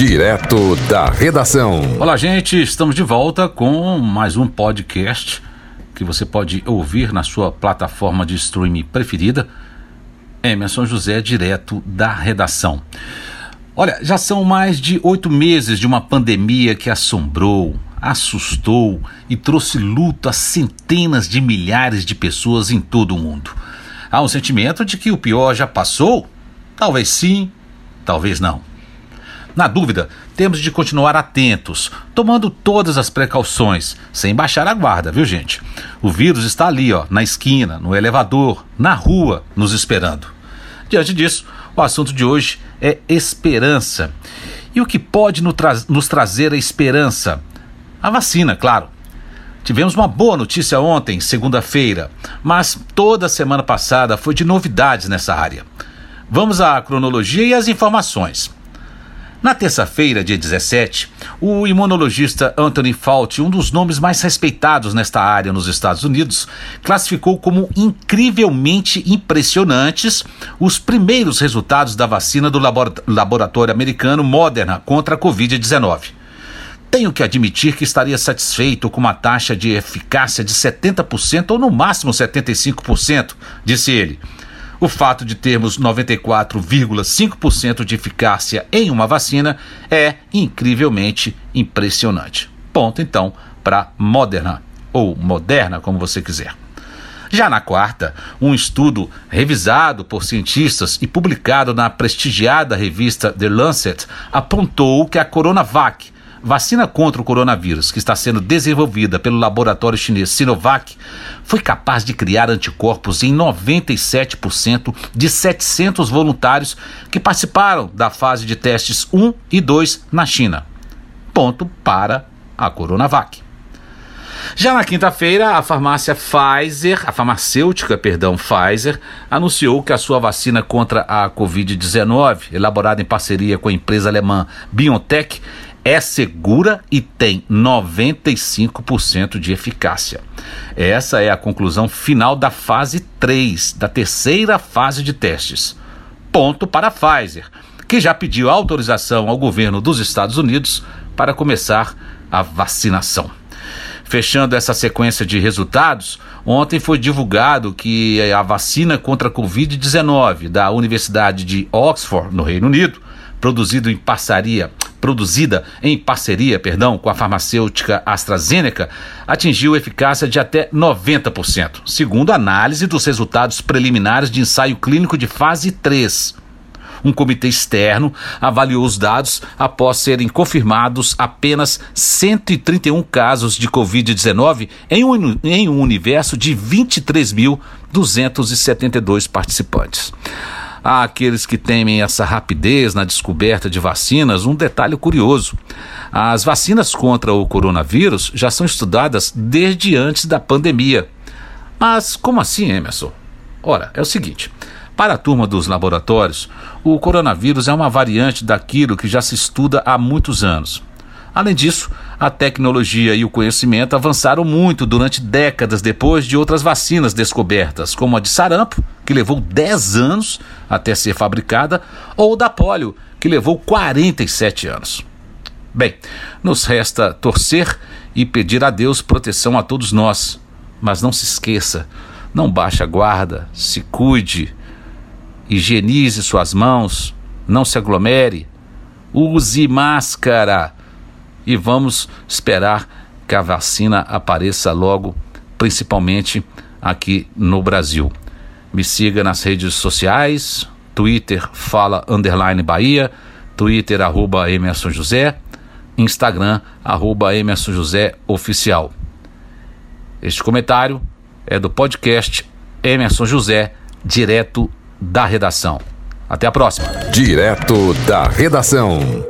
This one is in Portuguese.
Direto da redação. Olá, gente, estamos de volta com mais um podcast que você pode ouvir na sua plataforma de streaming preferida. Emerson José, direto da redação. Olha, já são mais de oito meses de uma pandemia que assombrou, assustou e trouxe luto a centenas de milhares de pessoas em todo o mundo. Há um sentimento de que o pior já passou? Talvez sim, talvez não. Na dúvida, temos de continuar atentos, tomando todas as precauções, sem baixar a guarda, viu gente? O vírus está ali, ó, na esquina, no elevador, na rua, nos esperando. Diante disso, o assunto de hoje é esperança. E o que pode nos trazer a esperança? A vacina, claro. Tivemos uma boa notícia ontem, segunda-feira, mas toda a semana passada foi de novidades nessa área. Vamos à cronologia e às informações. Na terça-feira, dia 17, o imunologista Anthony Fauci, um dos nomes mais respeitados nesta área nos Estados Unidos, classificou como incrivelmente impressionantes os primeiros resultados da vacina do laboratório americano Moderna contra a Covid-19. Tenho que admitir que estaria satisfeito com uma taxa de eficácia de 70% ou no máximo 75%, disse ele. O fato de termos 94,5% de eficácia em uma vacina é incrivelmente impressionante. Ponto então para Moderna, ou Moderna, como você quiser. Já na quarta, um estudo revisado por cientistas e publicado na prestigiada revista The Lancet apontou que a Coronavac vacina contra o coronavírus, que está sendo desenvolvida pelo laboratório chinês Sinovac, foi capaz de criar anticorpos em 97% de 700 voluntários que participaram da fase de testes 1 e 2 na China. Ponto para a Coronavac. Já na quinta-feira, a farmácia Pfizer, a farmacêutica, perdão, Pfizer, anunciou que a sua vacina contra a Covid-19, elaborada em parceria com a empresa alemã BioNTech, é segura e tem 95% de eficácia. Essa é a conclusão final da fase 3, da terceira fase de testes. Ponto para a Pfizer, que já pediu autorização ao governo dos Estados Unidos para começar a vacinação. Fechando essa sequência de resultados, ontem foi divulgado que a vacina contra a Covid-19 da Universidade de Oxford, no Reino Unido, produzido em parceria, produzida em parceria, perdão, com a farmacêutica AstraZeneca, atingiu eficácia de até 90%, segundo análise dos resultados preliminares de ensaio clínico de fase 3. Um comitê externo avaliou os dados após serem confirmados apenas 131 casos de Covid-19 em, um, em um universo de 23.272 participantes. Há aqueles que temem essa rapidez na descoberta de vacinas, um detalhe curioso. As vacinas contra o coronavírus já são estudadas desde antes da pandemia. Mas como assim, Emerson? Ora, é o seguinte: para a turma dos laboratórios, o coronavírus é uma variante daquilo que já se estuda há muitos anos. Além disso, a tecnologia e o conhecimento avançaram muito durante décadas depois de outras vacinas descobertas, como a de sarampo, que levou 10 anos até ser fabricada, ou da polio, que levou 47 anos. Bem, nos resta torcer e pedir a Deus proteção a todos nós. Mas não se esqueça, não baixe a guarda, se cuide, higienize suas mãos, não se aglomere, use máscara e vamos esperar que a vacina apareça logo, principalmente aqui no Brasil. Me siga nas redes sociais, Twitter fala underline Bahia, Twitter arroba Emerson José, Instagram arroba Emerson José Oficial. Este comentário é do podcast Emerson José, direto da redação. Até a próxima. Direto da redação.